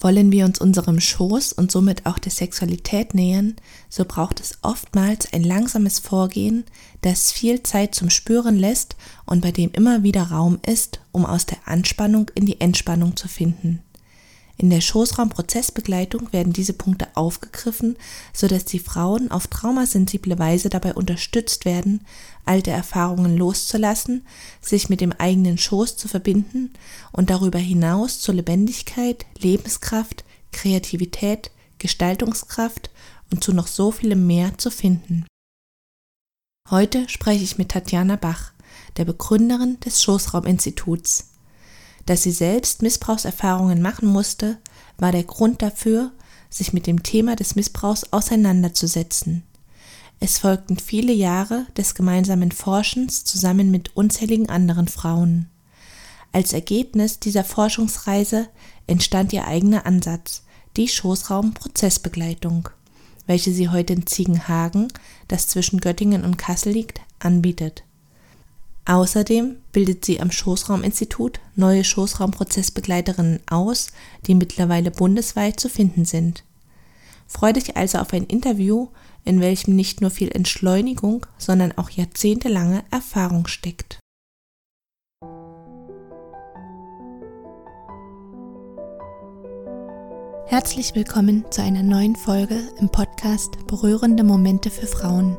Wollen wir uns unserem Schoß und somit auch der Sexualität nähern, so braucht es oftmals ein langsames Vorgehen, das viel Zeit zum Spüren lässt und bei dem immer wieder Raum ist, um aus der Anspannung in die Entspannung zu finden. In der Schoßraumprozessbegleitung werden diese Punkte aufgegriffen, sodass die Frauen auf traumasensible Weise dabei unterstützt werden, alte Erfahrungen loszulassen, sich mit dem eigenen Schoß zu verbinden und darüber hinaus zur Lebendigkeit, Lebenskraft, Kreativität, Gestaltungskraft und zu noch so vielem mehr zu finden. Heute spreche ich mit Tatjana Bach, der Begründerin des Schoßrauminstituts. Dass sie selbst Missbrauchserfahrungen machen musste, war der Grund dafür, sich mit dem Thema des Missbrauchs auseinanderzusetzen. Es folgten viele Jahre des gemeinsamen Forschens zusammen mit unzähligen anderen Frauen. Als Ergebnis dieser Forschungsreise entstand ihr eigener Ansatz, die Schoßraum-Prozessbegleitung, welche sie heute in Ziegenhagen, das zwischen Göttingen und Kassel liegt, anbietet. Außerdem bildet sie am Schoßrauminstitut neue Schoßraumprozessbegleiterinnen aus, die mittlerweile bundesweit zu finden sind. Freue dich also auf ein Interview, in welchem nicht nur viel Entschleunigung, sondern auch jahrzehntelange Erfahrung steckt. Herzlich willkommen zu einer neuen Folge im Podcast Berührende Momente für Frauen.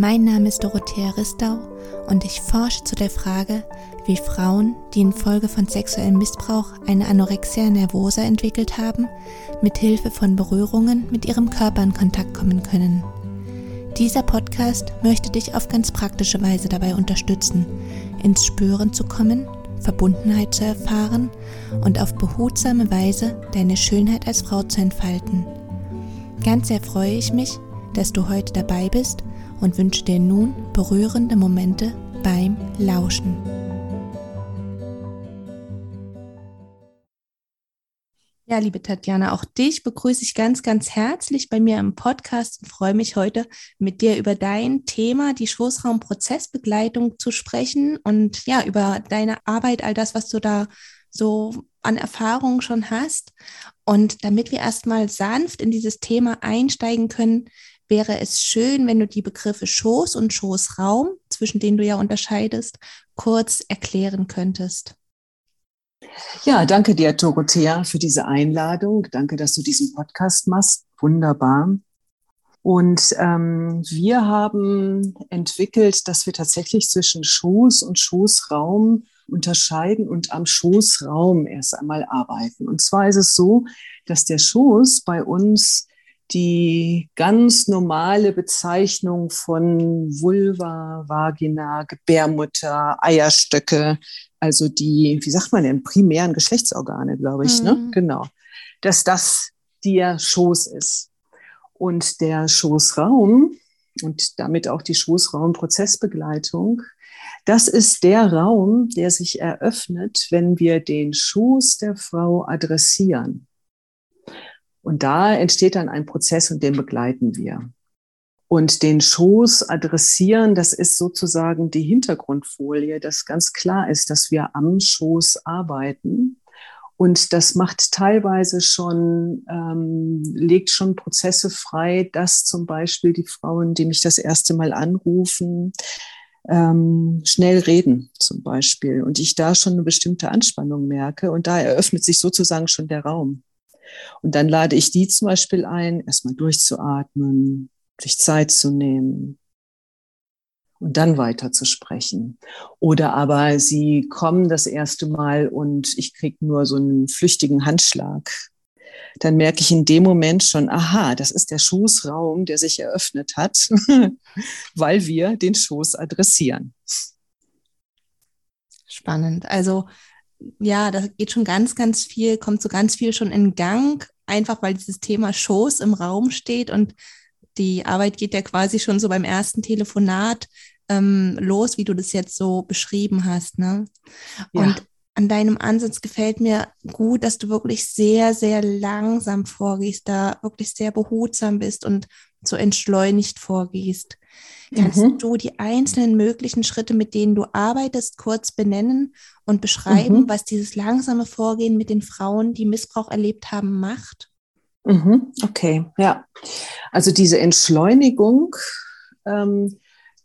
Mein Name ist Dorothea Ristau und ich forsche zu der Frage, wie Frauen, die infolge von sexuellem Missbrauch eine Anorexia nervosa entwickelt haben, mit Hilfe von Berührungen mit ihrem Körper in Kontakt kommen können. Dieser Podcast möchte dich auf ganz praktische Weise dabei unterstützen, ins Spüren zu kommen, Verbundenheit zu erfahren und auf behutsame Weise deine Schönheit als Frau zu entfalten. Ganz sehr freue ich mich, dass du heute dabei bist und wünsche dir nun berührende Momente beim Lauschen. Ja, liebe Tatjana, auch dich begrüße ich ganz, ganz herzlich bei mir im Podcast und freue mich heute mit dir über dein Thema, die Schoßraumprozessbegleitung zu sprechen und ja, über deine Arbeit, all das, was du da so an Erfahrungen schon hast. Und damit wir erstmal sanft in dieses Thema einsteigen können, wäre es schön, wenn du die Begriffe Schoß und Schoßraum, zwischen denen du ja unterscheidest, kurz erklären könntest. Ja, danke dir, Dorothea, für diese Einladung. Danke, dass du diesen Podcast machst. Wunderbar. Und ähm, wir haben entwickelt, dass wir tatsächlich zwischen Schoß und Schoßraum unterscheiden und am Schoßraum erst einmal arbeiten. Und zwar ist es so, dass der Schoß bei uns die ganz normale Bezeichnung von Vulva, Vagina, Gebärmutter, Eierstöcke, also die, wie sagt man denn, primären Geschlechtsorgane, glaube ich, ne? mhm. ne? Genau. Dass das der Schoß ist. Und der Schoßraum und damit auch die Schoßraumprozessbegleitung, das ist der Raum, der sich eröffnet, wenn wir den Schoß der Frau adressieren. Und da entsteht dann ein Prozess und den begleiten wir. Und den Schoß adressieren, das ist sozusagen die Hintergrundfolie, dass ganz klar ist, dass wir am Schoß arbeiten. Und das macht teilweise schon, ähm, legt schon Prozesse frei, dass zum Beispiel die Frauen, die mich das erste Mal anrufen, ähm, schnell reden zum Beispiel. Und ich da schon eine bestimmte Anspannung merke. Und da eröffnet sich sozusagen schon der Raum. Und dann lade ich die zum Beispiel ein, erstmal durchzuatmen, sich Zeit zu nehmen und dann weiter zu sprechen. Oder aber sie kommen das erste Mal und ich kriege nur so einen flüchtigen Handschlag. Dann merke ich in dem Moment schon, aha, das ist der Schoßraum, der sich eröffnet hat, weil wir den Schoß adressieren. Spannend. Also ja, da geht schon ganz, ganz viel, kommt so ganz viel schon in Gang, einfach weil dieses Thema Schoß im Raum steht und die Arbeit geht ja quasi schon so beim ersten Telefonat ähm, los, wie du das jetzt so beschrieben hast. Ne? Ja. Und an deinem Ansatz gefällt mir gut, dass du wirklich sehr, sehr langsam vorgehst, da wirklich sehr behutsam bist und so entschleunigt vorgehst. Kannst mhm. du die einzelnen möglichen Schritte, mit denen du arbeitest, kurz benennen und beschreiben, mhm. was dieses langsame Vorgehen mit den Frauen, die Missbrauch erlebt haben, macht? Mhm. Okay, ja. Also diese Entschleunigung, ähm,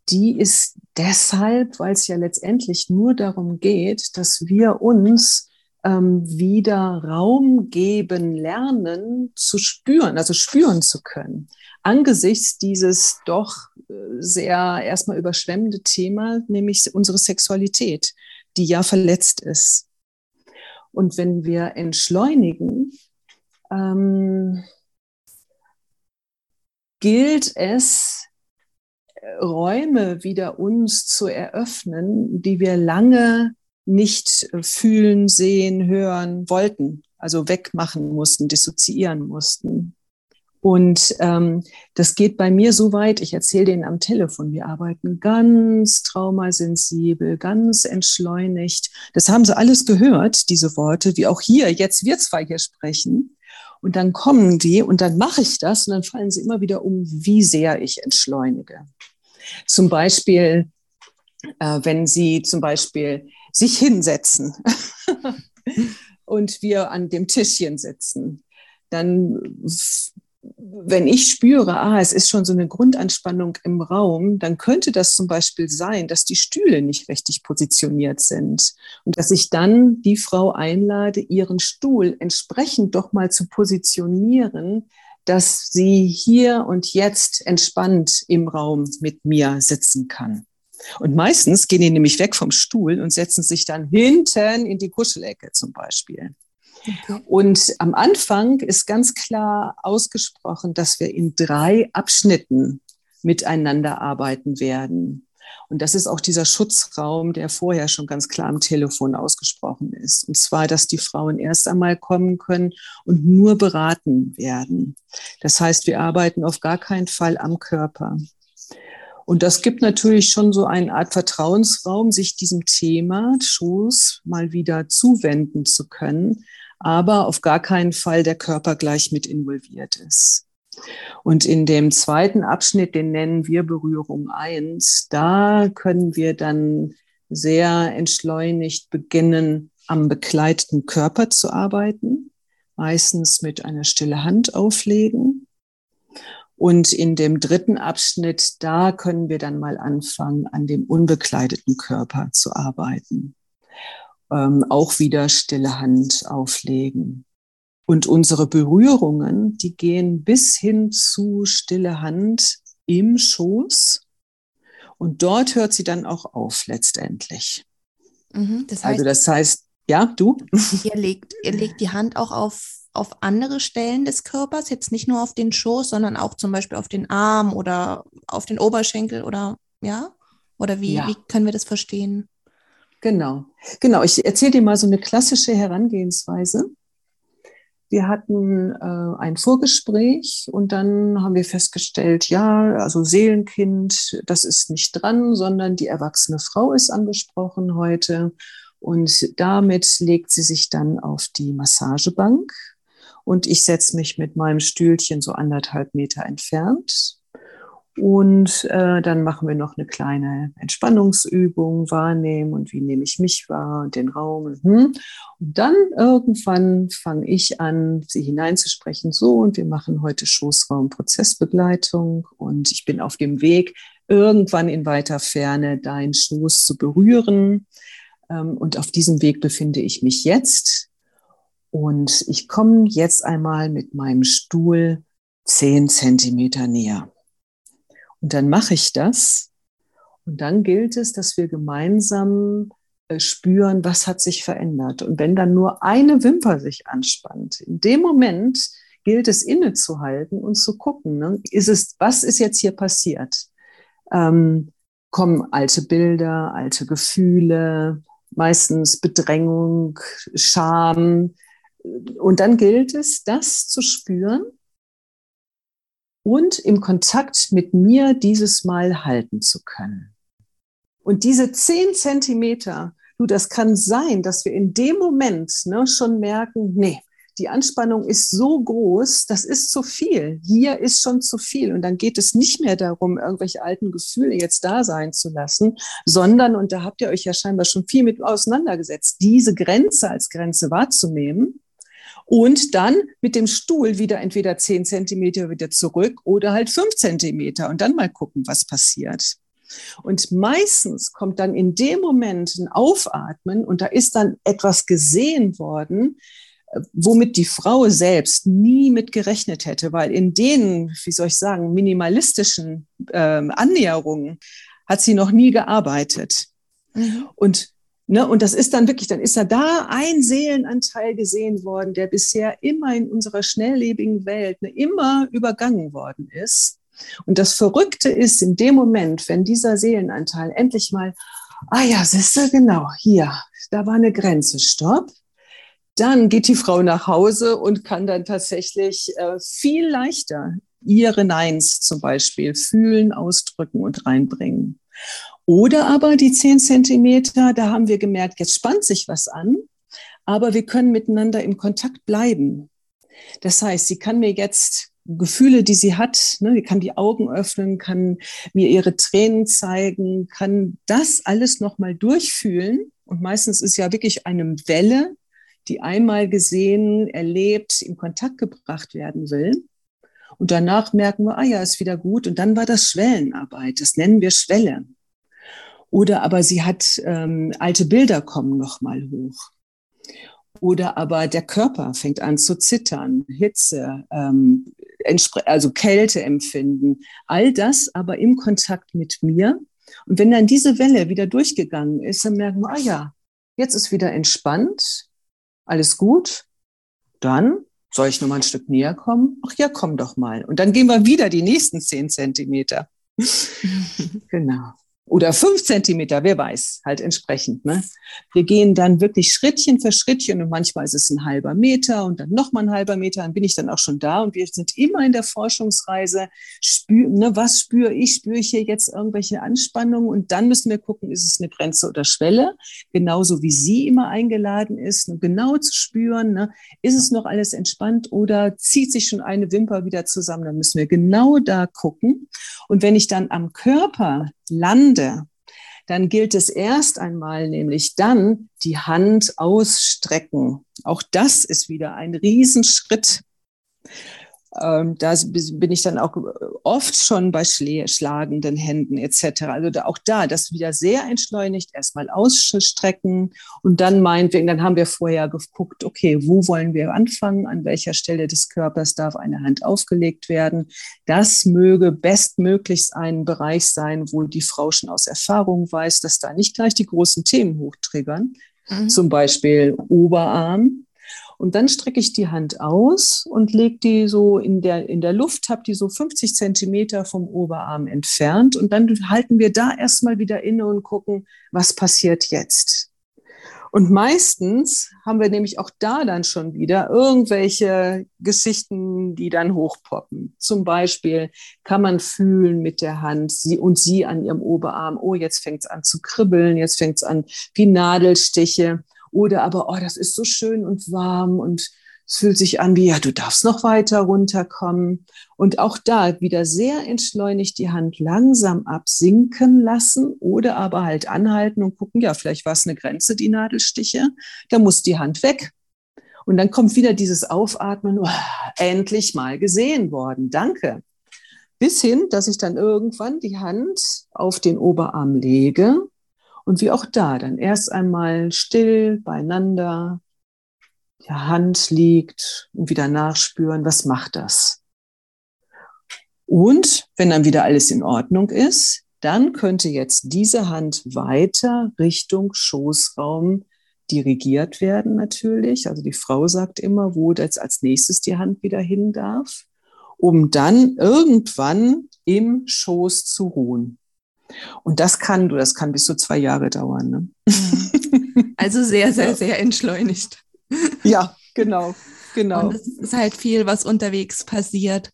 die ist deshalb, weil es ja letztendlich nur darum geht, dass wir uns wieder Raum geben lernen zu spüren, also spüren zu können angesichts dieses doch äh, sehr erstmal überschwemmende Thema, nämlich unsere Sexualität, die ja verletzt ist. Und wenn wir entschleunigen, ähm, gilt es, Räume wieder uns zu eröffnen, die wir lange nicht fühlen, sehen, hören wollten, also wegmachen mussten, dissoziieren mussten. Und ähm, das geht bei mir so weit, ich erzähle denen am Telefon, wir arbeiten ganz traumasensibel, ganz entschleunigt. Das haben sie alles gehört, diese Worte, wie auch hier, jetzt wir zwei hier sprechen. Und dann kommen die und dann mache ich das und dann fallen sie immer wieder um, wie sehr ich entschleunige. Zum Beispiel, äh, wenn sie zum Beispiel sich hinsetzen und wir an dem Tischchen sitzen, dann wenn ich spüre, ah, es ist schon so eine Grundanspannung im Raum, dann könnte das zum Beispiel sein, dass die Stühle nicht richtig positioniert sind und dass ich dann die Frau einlade, ihren Stuhl entsprechend doch mal zu positionieren, dass sie hier und jetzt entspannt im Raum mit mir sitzen kann. Und meistens gehen die nämlich weg vom Stuhl und setzen sich dann hinten in die Kuschelecke zum Beispiel. Okay. Und am Anfang ist ganz klar ausgesprochen, dass wir in drei Abschnitten miteinander arbeiten werden. Und das ist auch dieser Schutzraum, der vorher schon ganz klar am Telefon ausgesprochen ist. Und zwar, dass die Frauen erst einmal kommen können und nur beraten werden. Das heißt, wir arbeiten auf gar keinen Fall am Körper. Und das gibt natürlich schon so eine Art Vertrauensraum, sich diesem Thema Schoß mal wieder zuwenden zu können, aber auf gar keinen Fall der Körper gleich mit involviert ist. Und in dem zweiten Abschnitt, den nennen wir Berührung 1, da können wir dann sehr entschleunigt beginnen, am begleiteten Körper zu arbeiten, meistens mit einer stille Hand auflegen. Und in dem dritten Abschnitt, da können wir dann mal anfangen, an dem unbekleideten Körper zu arbeiten ähm, auch wieder stille Hand auflegen. Und unsere Berührungen, die gehen bis hin zu stille Hand im Schoß. Und dort hört sie dann auch auf letztendlich. Mhm, das also heißt, also das heißt, ja, du? Ihr legt, ihr legt die Hand auch auf, auf andere Stellen des Körpers, jetzt nicht nur auf den Schoß, sondern auch zum Beispiel auf den Arm oder auf den Oberschenkel oder ja? Oder wie, ja. wie können wir das verstehen? Genau, genau. Ich erzähle dir mal so eine klassische Herangehensweise. Wir hatten äh, ein Vorgespräch und dann haben wir festgestellt, ja, also Seelenkind, das ist nicht dran, sondern die erwachsene Frau ist angesprochen heute. Und damit legt sie sich dann auf die Massagebank und ich setze mich mit meinem Stühlchen so anderthalb Meter entfernt und äh, dann machen wir noch eine kleine Entspannungsübung, wahrnehmen und wie nehme ich mich wahr und den Raum. Hm. Und dann irgendwann fange ich an, sie hineinzusprechen, so und wir machen heute Schoßraum-Prozessbegleitung und ich bin auf dem Weg, irgendwann in weiter Ferne deinen Schoß zu berühren. Ähm, und auf diesem Weg befinde ich mich jetzt. Und ich komme jetzt einmal mit meinem Stuhl zehn Zentimeter näher. Und dann mache ich das. Und dann gilt es, dass wir gemeinsam äh, spüren, was hat sich verändert. Und wenn dann nur eine Wimper sich anspannt, in dem Moment gilt es innezuhalten und zu gucken, ne? ist es, was ist jetzt hier passiert? Ähm, kommen alte Bilder, alte Gefühle, meistens Bedrängung, Scham. Und dann gilt es, das zu spüren und im Kontakt mit mir dieses Mal halten zu können. Und diese zehn Zentimeter Du, das kann sein, dass wir in dem Moment ne, schon merken, nee, die Anspannung ist so groß, das ist zu viel. Hier ist schon zu viel. Und dann geht es nicht mehr darum, irgendwelche alten Gefühle jetzt da sein zu lassen, sondern, und da habt ihr euch ja scheinbar schon viel mit auseinandergesetzt, diese Grenze als Grenze wahrzunehmen und dann mit dem Stuhl wieder entweder zehn Zentimeter wieder zurück oder halt fünf Zentimeter und dann mal gucken, was passiert. Und meistens kommt dann in dem Moment ein Aufatmen und da ist dann etwas gesehen worden, womit die Frau selbst nie mit gerechnet hätte, weil in den, wie soll ich sagen, minimalistischen äh, Annäherungen hat sie noch nie gearbeitet. Mhm. Und Ne, und das ist dann wirklich, dann ist da da ein Seelenanteil gesehen worden, der bisher immer in unserer schnelllebigen Welt ne, immer übergangen worden ist. Und das Verrückte ist in dem Moment, wenn dieser Seelenanteil endlich mal, ah ja, siehst du, genau, hier, da war eine Grenze, stopp. Dann geht die Frau nach Hause und kann dann tatsächlich äh, viel leichter ihre Neins zum Beispiel fühlen, ausdrücken und reinbringen. Oder aber die zehn Zentimeter, da haben wir gemerkt, jetzt spannt sich was an, aber wir können miteinander im Kontakt bleiben. Das heißt, sie kann mir jetzt Gefühle, die sie hat, ne, kann die Augen öffnen, kann mir ihre Tränen zeigen, kann das alles nochmal durchfühlen. Und meistens ist ja wirklich eine Welle, die einmal gesehen, erlebt, in Kontakt gebracht werden will. Und danach merken wir, ah ja, ist wieder gut. Und dann war das Schwellenarbeit. Das nennen wir Schwelle. Oder aber sie hat ähm, alte Bilder kommen noch mal hoch. Oder aber der Körper fängt an zu zittern, Hitze, ähm, also Kälte empfinden. All das aber im Kontakt mit mir. Und wenn dann diese Welle wieder durchgegangen ist, dann merken wir, ah ja, jetzt ist wieder entspannt, alles gut, dann soll ich noch mal ein Stück näher kommen? Ach ja, komm doch mal. Und dann gehen wir wieder die nächsten zehn Zentimeter. genau oder fünf Zentimeter, wer weiß, halt entsprechend. Ne? Wir gehen dann wirklich Schrittchen für Schrittchen und manchmal ist es ein halber Meter und dann nochmal ein halber Meter, dann bin ich dann auch schon da und wir sind immer in der Forschungsreise. Spür, ne, was spüre ich? Spüre ich hier jetzt irgendwelche Anspannungen? Und dann müssen wir gucken, ist es eine Grenze oder Schwelle? Genauso wie sie immer eingeladen ist, genau zu spüren, ne, ist es noch alles entspannt oder zieht sich schon eine Wimper wieder zusammen? Dann müssen wir genau da gucken. Und wenn ich dann am Körper lande, dann gilt es erst einmal, nämlich dann die Hand ausstrecken. Auch das ist wieder ein Riesenschritt. Ähm, da bin ich dann auch oft schon bei schlagenden Händen etc. Also da, auch da, das wieder sehr entschleunigt, erstmal ausstrecken und dann meinetwegen, dann haben wir vorher geguckt, okay, wo wollen wir anfangen, an welcher Stelle des Körpers darf eine Hand aufgelegt werden. Das möge bestmöglichst ein Bereich sein, wo die Frau schon aus Erfahrung weiß, dass da nicht gleich die großen Themen hochtriggern. Mhm. Zum Beispiel Oberarm, und dann strecke ich die Hand aus und lege die so in der, in der Luft, habe die so 50 Zentimeter vom Oberarm entfernt. Und dann halten wir da erstmal wieder inne und gucken, was passiert jetzt. Und meistens haben wir nämlich auch da dann schon wieder irgendwelche Geschichten, die dann hochpoppen. Zum Beispiel kann man fühlen mit der Hand sie und sie an ihrem Oberarm, oh, jetzt fängt es an zu kribbeln, jetzt fängt es an wie Nadelstiche. Oder aber, oh, das ist so schön und warm und es fühlt sich an wie, ja, du darfst noch weiter runterkommen. Und auch da wieder sehr entschleunigt die Hand langsam absinken lassen oder aber halt anhalten und gucken, ja, vielleicht war es eine Grenze, die Nadelstiche. Da muss die Hand weg. Und dann kommt wieder dieses Aufatmen, oh, endlich mal gesehen worden, danke. Bis hin, dass ich dann irgendwann die Hand auf den Oberarm lege und wie auch da, dann erst einmal still beieinander, die Hand liegt und wieder nachspüren, was macht das? Und wenn dann wieder alles in Ordnung ist, dann könnte jetzt diese Hand weiter Richtung Schoßraum dirigiert werden natürlich. Also die Frau sagt immer, wo jetzt als nächstes die Hand wieder hin darf, um dann irgendwann im Schoß zu ruhen. Und das kann du, das kann bis zu zwei Jahre dauern. Ne? Mhm. Also sehr, sehr, sehr entschleunigt. Ja, genau, genau. Und es ist halt viel, was unterwegs passiert.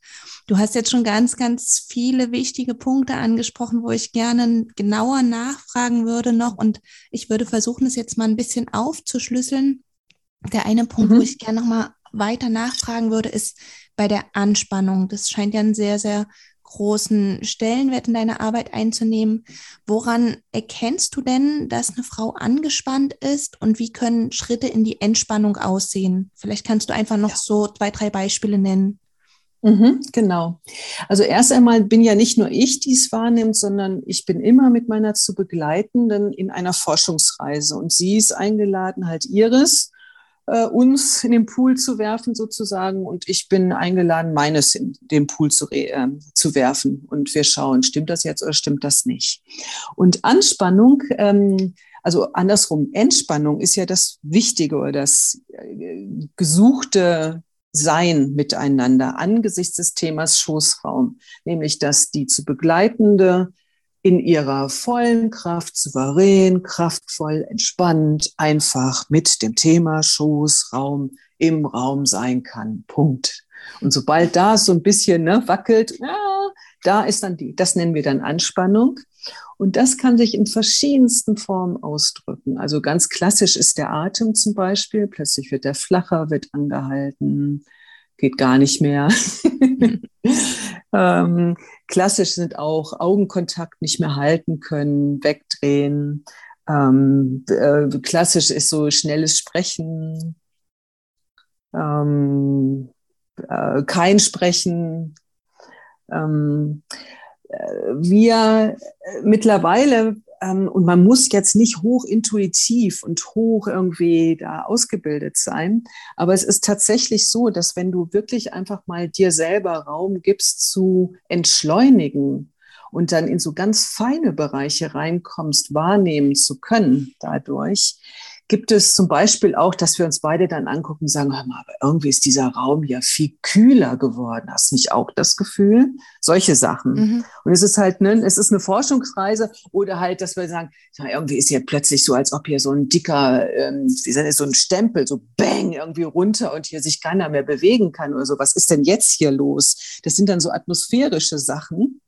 Du hast jetzt schon ganz, ganz viele wichtige Punkte angesprochen, wo ich gerne genauer nachfragen würde noch. Und ich würde versuchen, es jetzt mal ein bisschen aufzuschlüsseln. Der eine Punkt, mhm. wo ich gerne noch mal weiter nachfragen würde, ist bei der Anspannung. Das scheint ja ein sehr, sehr großen Stellenwert in deiner Arbeit einzunehmen. Woran erkennst du denn, dass eine Frau angespannt ist und wie können Schritte in die Entspannung aussehen? Vielleicht kannst du einfach noch ja. so zwei, drei Beispiele nennen. Mhm, genau. Also erst einmal bin ja nicht nur ich, die es wahrnimmt, sondern ich bin immer mit meiner zu begleitenden in einer Forschungsreise und sie ist eingeladen, halt Iris äh, uns in den Pool zu werfen sozusagen. Und ich bin eingeladen, meines in den Pool zu, äh, zu werfen. Und wir schauen, stimmt das jetzt oder stimmt das nicht? Und Anspannung, ähm, also andersrum, Entspannung ist ja das Wichtige oder das äh, gesuchte sein miteinander angesichts des Themas Schoßraum, nämlich dass die zu begleitende in ihrer vollen Kraft, souverän, kraftvoll, entspannt, einfach mit dem Thema Schoßraum im Raum sein kann. Punkt. Und sobald da so ein bisschen ne, wackelt, ja, da ist dann die, das nennen wir dann Anspannung. Und das kann sich in verschiedensten Formen ausdrücken. Also ganz klassisch ist der Atem zum Beispiel. Plötzlich wird der flacher, wird angehalten, geht gar nicht mehr. ähm, klassisch sind auch Augenkontakt nicht mehr halten können, wegdrehen. Ähm, äh, klassisch ist so schnelles Sprechen, ähm, äh, kein Sprechen. Ähm, äh, wir mittlerweile ähm, und man muss jetzt nicht hoch intuitiv und hoch irgendwie da ausgebildet sein. Aber es ist tatsächlich so, dass wenn du wirklich einfach mal dir selber Raum gibst zu entschleunigen und dann in so ganz feine Bereiche reinkommst, wahrnehmen zu können dadurch, gibt es zum Beispiel auch, dass wir uns beide dann angucken und sagen, hör mal, aber irgendwie ist dieser Raum ja viel kühler geworden. Hast du nicht auch das Gefühl? Solche Sachen. Mhm. Und es ist halt, ne, es ist eine Forschungsreise oder halt, dass wir sagen, irgendwie ist hier plötzlich so, als ob hier so ein dicker, ähm, so ein Stempel, so bang, irgendwie runter und hier sich keiner mehr bewegen kann oder so. Was ist denn jetzt hier los? Das sind dann so atmosphärische Sachen.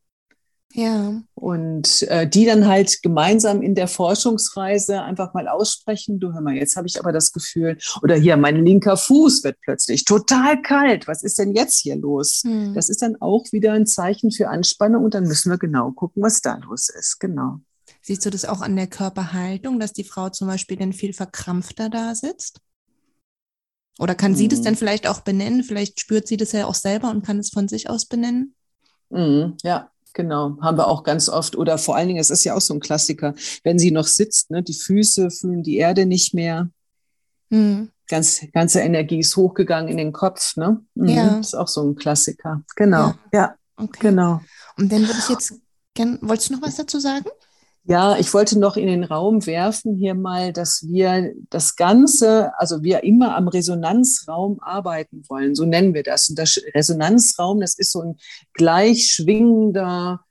Ja. Und äh, die dann halt gemeinsam in der Forschungsreise einfach mal aussprechen, du hör mal, jetzt habe ich aber das Gefühl, oder hier, mein linker Fuß wird plötzlich total kalt. Was ist denn jetzt hier los? Hm. Das ist dann auch wieder ein Zeichen für Anspannung und dann müssen wir genau gucken, was da los ist. Genau. Siehst du das auch an der Körperhaltung, dass die Frau zum Beispiel dann viel verkrampfter da sitzt? Oder kann hm. sie das hm. dann vielleicht auch benennen? Vielleicht spürt sie das ja auch selber und kann es von sich aus benennen? Hm. Ja, Genau, haben wir auch ganz oft. Oder vor allen Dingen, es ist ja auch so ein Klassiker, wenn sie noch sitzt, ne, die Füße fühlen die Erde nicht mehr. Mhm. Ganz, ganze Energie ist hochgegangen in den Kopf. Ne? Mhm, ja. Ist auch so ein Klassiker. Genau, ja. ja okay. Genau. Und dann würde ich jetzt gerne, wolltest du noch was dazu sagen? Ja, ich wollte noch in den Raum werfen hier mal, dass wir das Ganze, also wir immer am Resonanzraum arbeiten wollen, so nennen wir das. Und das Resonanzraum, das ist so ein gleich schwingender,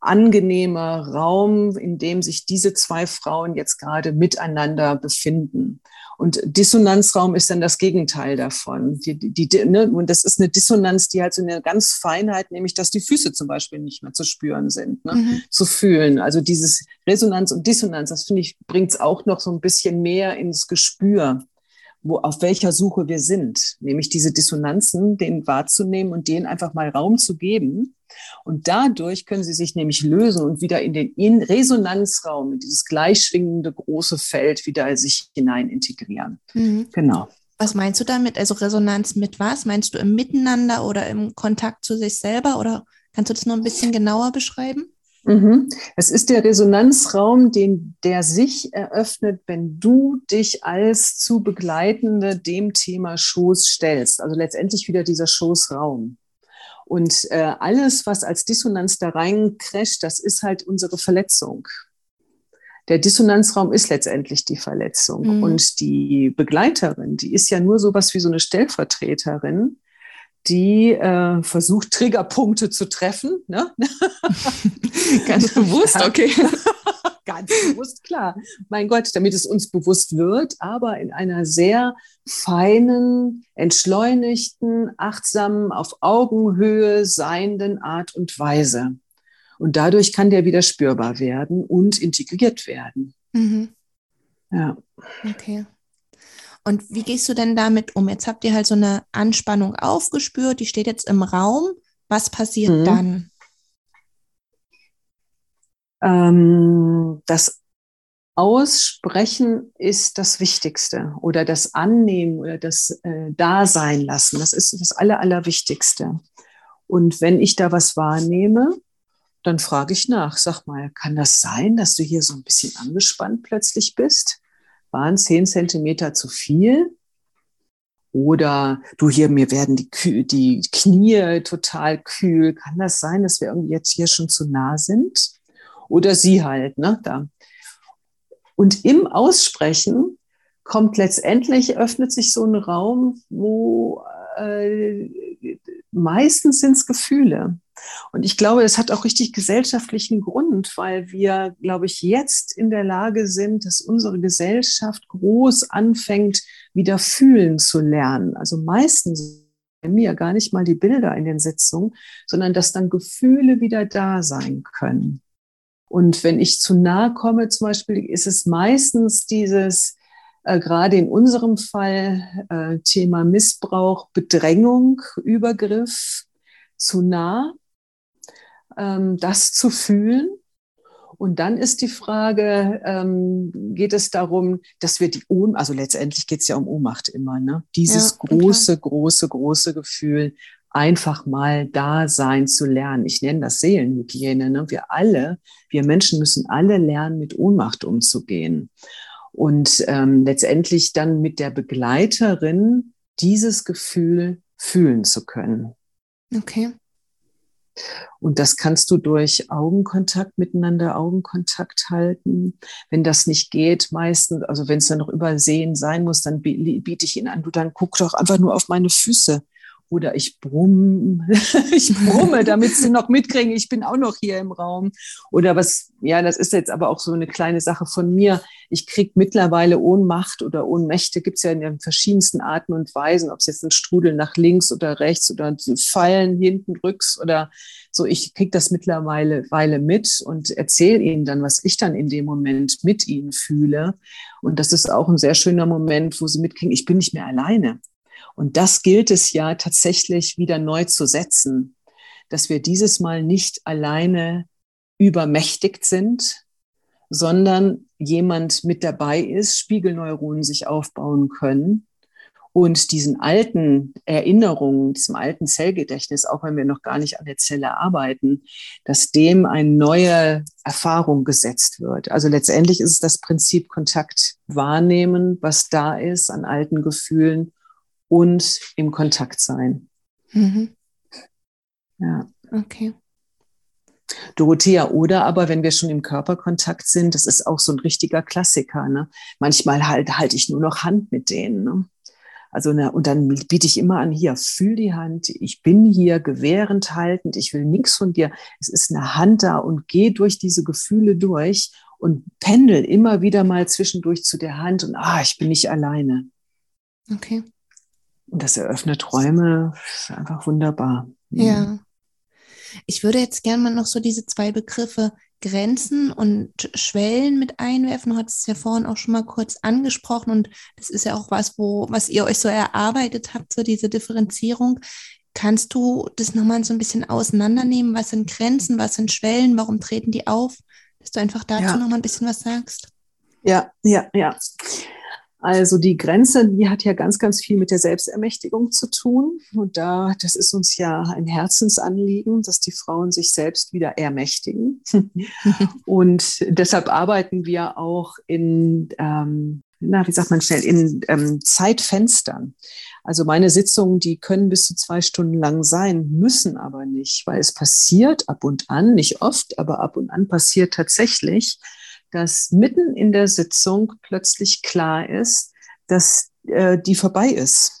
angenehmer Raum, in dem sich diese zwei Frauen jetzt gerade miteinander befinden. Und Dissonanzraum ist dann das Gegenteil davon. Die, die, die, ne? Und das ist eine Dissonanz, die halt so eine ganz Feinheit, nämlich dass die Füße zum Beispiel nicht mehr zu spüren sind, ne? Mhm. zu fühlen. Also dieses Resonanz und Dissonanz, das finde ich, bringt es auch noch so ein bisschen mehr ins Gespür wo, auf welcher Suche wir sind, nämlich diese Dissonanzen, denen wahrzunehmen und denen einfach mal Raum zu geben. Und dadurch können sie sich nämlich lösen und wieder in den in Resonanzraum, in dieses gleichschwingende große Feld wieder sich hinein integrieren. Mhm. Genau. Was meinst du damit? Also Resonanz mit was? Meinst du im Miteinander oder im Kontakt zu sich selber? Oder kannst du das noch ein bisschen genauer beschreiben? Mhm. Es ist der Resonanzraum, den, der sich eröffnet, wenn du dich als zu Begleitende dem Thema Schoß stellst. Also letztendlich wieder dieser Schoßraum. Und äh, alles, was als Dissonanz da reincrasht, das ist halt unsere Verletzung. Der Dissonanzraum ist letztendlich die Verletzung. Mhm. Und die Begleiterin, die ist ja nur sowas wie so eine Stellvertreterin, die äh, versucht, Triggerpunkte zu treffen. Ne? Ganz bewusst, okay. ganz bewusst klar. Mein Gott, damit es uns bewusst wird, aber in einer sehr feinen, entschleunigten, achtsamen, auf Augenhöhe seienden Art und Weise. Und dadurch kann der wieder spürbar werden und integriert werden. Mhm. Ja. Okay. Und wie gehst du denn damit um? Jetzt habt ihr halt so eine Anspannung aufgespürt, die steht jetzt im Raum. Was passiert mhm. dann? Ähm, das Aussprechen ist das Wichtigste oder das Annehmen oder das äh, Dasein lassen. Das ist das Aller, Allerwichtigste. Und wenn ich da was wahrnehme, dann frage ich nach. Sag mal, kann das sein, dass du hier so ein bisschen angespannt plötzlich bist? Waren zehn Zentimeter zu viel? Oder du hier, mir werden die, die Knie total kühl. Kann das sein, dass wir irgendwie jetzt hier schon zu nah sind? Oder sie halt, ne, da. Und im Aussprechen kommt letztendlich, öffnet sich so ein Raum, wo äh, meistens sind es Gefühle. Und ich glaube, das hat auch richtig gesellschaftlichen Grund, weil wir, glaube ich, jetzt in der Lage sind, dass unsere Gesellschaft groß anfängt, wieder fühlen zu lernen. Also meistens bei mir gar nicht mal die Bilder in den Sitzungen, sondern dass dann Gefühle wieder da sein können. Und wenn ich zu nahe komme, zum Beispiel, ist es meistens dieses, äh, gerade in unserem Fall, äh, Thema Missbrauch, Bedrängung, Übergriff, zu nah ähm, das zu fühlen. Und dann ist die Frage, ähm, geht es darum, dass wir die Ohnmacht, also letztendlich geht es ja um Ohnmacht immer, ne? Dieses ja, große, große, große Gefühl, einfach mal da sein zu lernen. Ich nenne das Seelenhygiene. Ne? Wir alle, wir Menschen müssen alle lernen, mit Ohnmacht umzugehen. Und ähm, letztendlich dann mit der Begleiterin dieses Gefühl fühlen zu können. Okay. Und das kannst du durch Augenkontakt miteinander Augenkontakt halten. Wenn das nicht geht, meistens, also wenn es dann noch übersehen sein muss, dann biete ich ihn an, du dann guck doch einfach nur auf meine Füße oder ich brumm, ich brumme, damit sie noch mitkriegen, ich bin auch noch hier im Raum. Oder was, ja, das ist jetzt aber auch so eine kleine Sache von mir. Ich kriege mittlerweile Ohnmacht oder Ohnmächte, gibt's ja in den verschiedensten Arten und Weisen, ob es jetzt ein Strudel nach links oder rechts oder Fallen hinten rücks oder so. Ich kriege das mittlerweile Weile mit und erzähle ihnen dann, was ich dann in dem Moment mit ihnen fühle. Und das ist auch ein sehr schöner Moment, wo sie mitkriegen, ich bin nicht mehr alleine. Und das gilt es ja tatsächlich wieder neu zu setzen, dass wir dieses Mal nicht alleine übermächtigt sind, sondern jemand mit dabei ist, Spiegelneuronen sich aufbauen können und diesen alten Erinnerungen, diesem alten Zellgedächtnis, auch wenn wir noch gar nicht an der Zelle arbeiten, dass dem eine neue Erfahrung gesetzt wird. Also letztendlich ist es das Prinzip Kontakt wahrnehmen, was da ist an alten Gefühlen und im Kontakt sein. Mhm. Ja. Okay. Dorothea, oder aber wenn wir schon im Körperkontakt sind, das ist auch so ein richtiger Klassiker. Ne? Manchmal halt, halte ich nur noch Hand mit denen. Ne? Also, ne, und dann biete ich immer an, hier, fühl die Hand, ich bin hier gewährend haltend, ich will nichts von dir. Es ist eine Hand da und geh durch diese Gefühle durch und pendel immer wieder mal zwischendurch zu der Hand und ah, ich bin nicht alleine. Okay. Und das eröffnet Räume, ist einfach wunderbar. Ja. Ich würde jetzt gerne mal noch so diese zwei Begriffe Grenzen und Schwellen mit einwerfen. Du hattest es ja vorhin auch schon mal kurz angesprochen und das ist ja auch was, wo, was ihr euch so erarbeitet habt, so diese Differenzierung. Kannst du das nochmal so ein bisschen auseinandernehmen? Was sind Grenzen, was sind Schwellen, warum treten die auf? Dass du einfach dazu ja. nochmal ein bisschen was sagst. Ja, ja, ja. Also die Grenze, die hat ja ganz, ganz viel mit der Selbstermächtigung zu tun. Und da, das ist uns ja ein Herzensanliegen, dass die Frauen sich selbst wieder ermächtigen. und deshalb arbeiten wir auch in, ähm, na, wie sagt man schnell, in ähm, Zeitfenstern. Also meine Sitzungen, die können bis zu zwei Stunden lang sein, müssen aber nicht, weil es passiert ab und an, nicht oft, aber ab und an passiert tatsächlich, dass mitten in der Sitzung plötzlich klar ist, dass äh, die vorbei ist.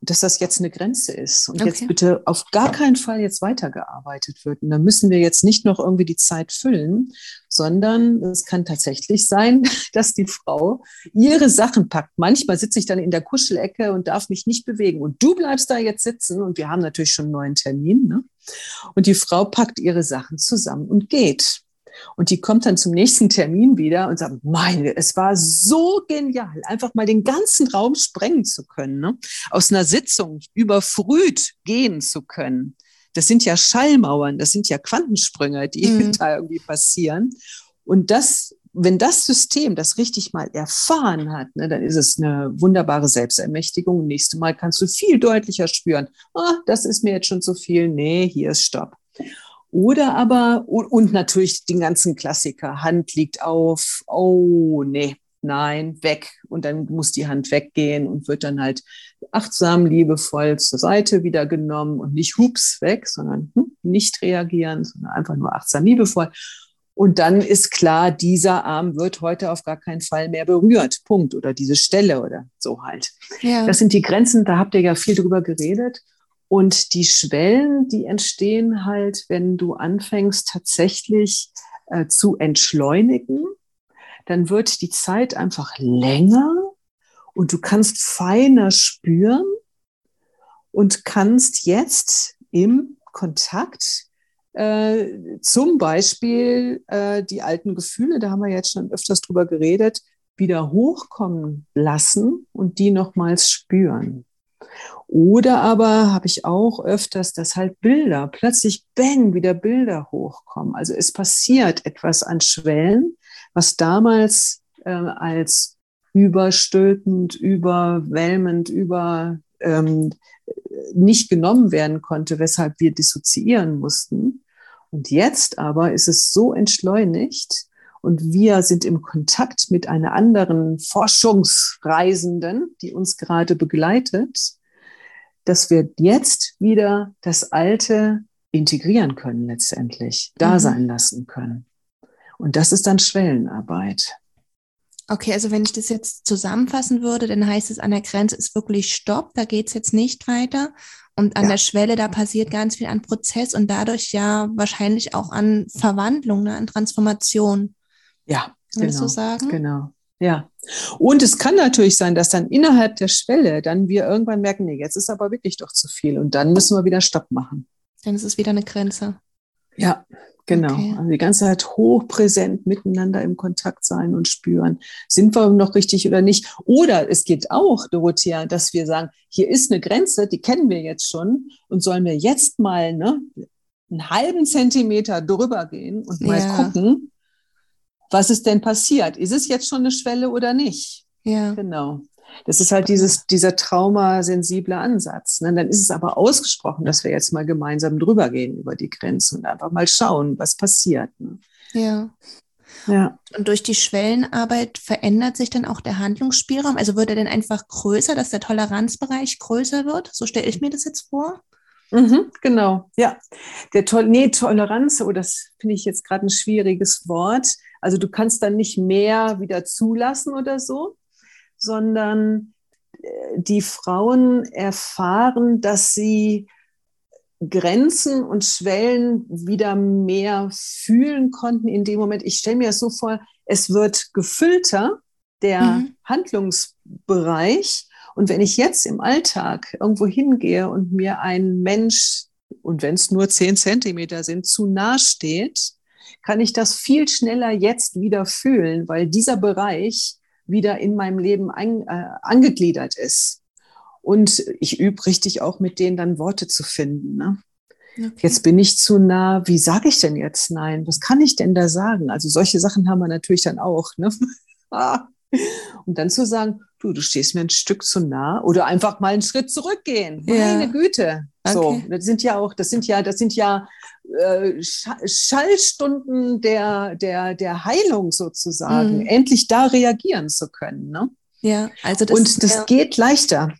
Und dass das jetzt eine Grenze ist und okay. jetzt bitte auf gar keinen Fall jetzt weitergearbeitet wird. Und da müssen wir jetzt nicht noch irgendwie die Zeit füllen, sondern es kann tatsächlich sein, dass die Frau ihre Sachen packt. Manchmal sitze ich dann in der Kuschelecke und darf mich nicht bewegen. Und du bleibst da jetzt sitzen und wir haben natürlich schon einen neuen Termin. Ne? Und die Frau packt ihre Sachen zusammen und geht. Und die kommt dann zum nächsten Termin wieder und sagt, meine, es war so genial, einfach mal den ganzen Raum sprengen zu können, ne? aus einer Sitzung überfrüht gehen zu können. Das sind ja Schallmauern, das sind ja Quantensprünge, die mhm. da irgendwie passieren. Und das, wenn das System das richtig mal erfahren hat, ne, dann ist es eine wunderbare Selbstermächtigung. Nächstes Mal kannst du viel deutlicher spüren, ah, das ist mir jetzt schon zu viel. Nee, hier ist Stopp. Oder aber, und natürlich den ganzen Klassiker, Hand liegt auf, oh nee, nein, weg. Und dann muss die Hand weggehen und wird dann halt achtsam, liebevoll zur Seite wieder genommen und nicht hups weg, sondern hm, nicht reagieren, sondern einfach nur achtsam, liebevoll. Und dann ist klar, dieser Arm wird heute auf gar keinen Fall mehr berührt. Punkt. Oder diese Stelle oder so halt. Ja. Das sind die Grenzen, da habt ihr ja viel drüber geredet. Und die Schwellen, die entstehen halt, wenn du anfängst tatsächlich äh, zu entschleunigen, dann wird die Zeit einfach länger und du kannst feiner spüren und kannst jetzt im Kontakt äh, zum Beispiel äh, die alten Gefühle, da haben wir jetzt schon öfters drüber geredet, wieder hochkommen lassen und die nochmals spüren. Oder aber habe ich auch öfters, dass halt Bilder, plötzlich bang, wieder Bilder hochkommen. Also es passiert etwas an Schwellen, was damals äh, als überstülpend, überwälmend, über ähm, nicht genommen werden konnte, weshalb wir dissoziieren mussten. Und jetzt aber ist es so entschleunigt und wir sind im Kontakt mit einer anderen Forschungsreisenden, die uns gerade begleitet dass wir jetzt wieder das Alte integrieren können letztendlich, da mhm. sein lassen können. Und das ist dann Schwellenarbeit. Okay, also wenn ich das jetzt zusammenfassen würde, dann heißt es, an der Grenze ist wirklich Stopp, da geht es jetzt nicht weiter. Und an ja. der Schwelle, da passiert ganz viel an Prozess und dadurch ja wahrscheinlich auch an Verwandlung, ne, an Transformation. Ja, Kann genau, so sagen? Genau. Ja. Und es kann natürlich sein, dass dann innerhalb der Schwelle dann wir irgendwann merken, nee, jetzt ist aber wirklich doch zu viel und dann müssen wir wieder Stopp machen. Dann ist es wieder eine Grenze. Ja, genau. Okay. Also die ganze Zeit hochpräsent miteinander im Kontakt sein und spüren, sind wir noch richtig oder nicht. Oder es geht auch, Dorothea, dass wir sagen, hier ist eine Grenze, die kennen wir jetzt schon und sollen wir jetzt mal ne, einen halben Zentimeter drüber gehen und mal ja. gucken, was ist denn passiert? Ist es jetzt schon eine Schwelle oder nicht? Ja. Genau. Das ist halt dieses, dieser traumasensible Ansatz. Ne? Dann ist es aber ausgesprochen, dass wir jetzt mal gemeinsam drüber gehen über die Grenze und einfach mal schauen, was passiert. Ne? Ja. Ja. Und durch die Schwellenarbeit verändert sich dann auch der Handlungsspielraum? Also wird er denn einfach größer, dass der Toleranzbereich größer wird? So stelle ich mir das jetzt vor. Mhm, genau, ja. Der Tol nee, Toleranz, oh, das finde ich jetzt gerade ein schwieriges Wort. Also du kannst dann nicht mehr wieder zulassen oder so, sondern äh, die Frauen erfahren, dass sie Grenzen und Schwellen wieder mehr fühlen konnten in dem Moment. Ich stelle mir das so vor, es wird gefüllter, der mhm. Handlungsbereich. Und wenn ich jetzt im Alltag irgendwo hingehe und mir ein Mensch, und wenn es nur zehn Zentimeter sind, zu nah steht, kann ich das viel schneller jetzt wieder fühlen, weil dieser Bereich wieder in meinem Leben ein, äh, angegliedert ist. Und ich übe richtig auch mit denen dann Worte zu finden. Ne? Okay. Jetzt bin ich zu nah. Wie sage ich denn jetzt nein? Was kann ich denn da sagen? Also solche Sachen haben wir natürlich dann auch. Ne? Ah. Und dann zu sagen, du, du stehst mir ein Stück zu nah oder einfach mal einen Schritt zurückgehen. Ja. Meine Güte. Okay. So, das sind ja auch, das sind ja, das sind ja äh, Schallstunden der, der, der Heilung sozusagen, mhm. endlich da reagieren zu können. Ne? Ja, also das, Und das ja. geht leichter.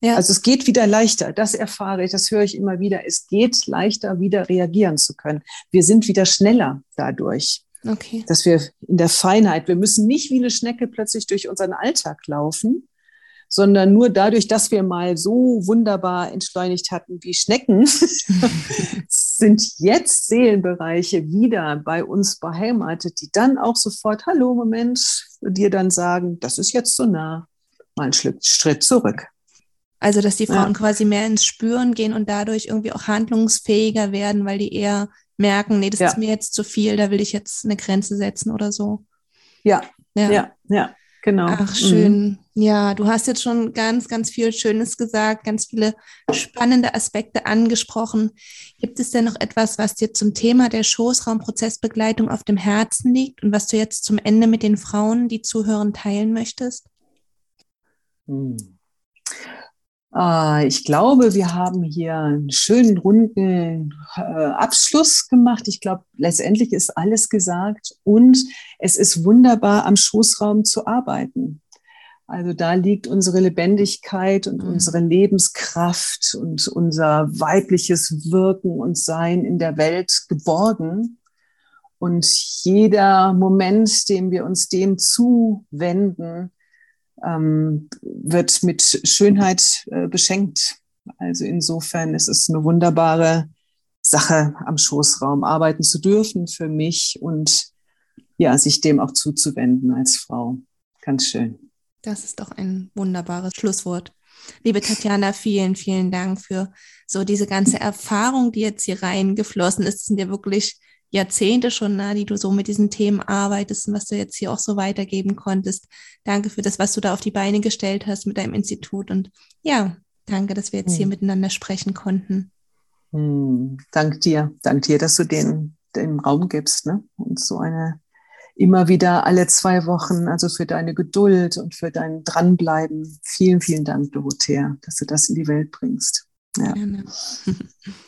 Ja. Also es geht wieder leichter. Das erfahre ich, das höre ich immer wieder. Es geht leichter, wieder reagieren zu können. Wir sind wieder schneller dadurch. Okay. Dass wir in der Feinheit, wir müssen nicht wie eine Schnecke plötzlich durch unseren Alltag laufen, sondern nur dadurch, dass wir mal so wunderbar entschleunigt hatten wie Schnecken, sind jetzt Seelenbereiche wieder bei uns beheimatet, die dann auch sofort, hallo, Moment, dir dann sagen, das ist jetzt so nah, mal einen Schritt zurück. Also, dass die Frauen ja. quasi mehr ins Spüren gehen und dadurch irgendwie auch handlungsfähiger werden, weil die eher merken, nee, das ja. ist mir jetzt zu viel, da will ich jetzt eine Grenze setzen oder so. Ja, ja, ja, ja genau. Ach, schön. Mhm. Ja, du hast jetzt schon ganz, ganz viel Schönes gesagt, ganz viele spannende Aspekte angesprochen. Gibt es denn noch etwas, was dir zum Thema der Schoßraumprozessbegleitung auf dem Herzen liegt und was du jetzt zum Ende mit den Frauen, die zuhören, teilen möchtest? Mhm. Äh, ich glaube, wir haben hier einen schönen runden äh, Abschluss gemacht. Ich glaube, letztendlich ist alles gesagt und es ist wunderbar, am Schoßraum zu arbeiten. Also da liegt unsere Lebendigkeit und mhm. unsere Lebenskraft und unser weibliches Wirken und Sein in der Welt geborgen. Und jeder Moment, dem wir uns dem zuwenden, ähm, wird mit Schönheit äh, beschenkt. Also insofern ist es eine wunderbare Sache, am Schoßraum arbeiten zu dürfen für mich und ja, sich dem auch zuzuwenden als Frau. Ganz schön. Das ist doch ein wunderbares Schlusswort. Liebe Tatjana, vielen, vielen Dank für so diese ganze Erfahrung, die jetzt hier reingeflossen ist. Es sind ja wirklich Jahrzehnte schon, na, die du so mit diesen Themen arbeitest und was du jetzt hier auch so weitergeben konntest. Danke für das, was du da auf die Beine gestellt hast mit deinem Institut. Und ja, danke, dass wir jetzt hier hm. miteinander sprechen konnten. Hm, dank dir, dank dir, dass du den, den Raum gibst ne? und so eine immer wieder alle zwei Wochen, also für deine Geduld und für dein Dranbleiben. Vielen, vielen Dank, Dorothea, dass du das in die Welt bringst. Ja. Gerne.